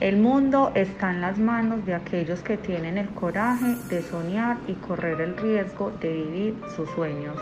El mundo está en las manos de aquellos que tienen el coraje de soñar y correr el riesgo de vivir sus sueños.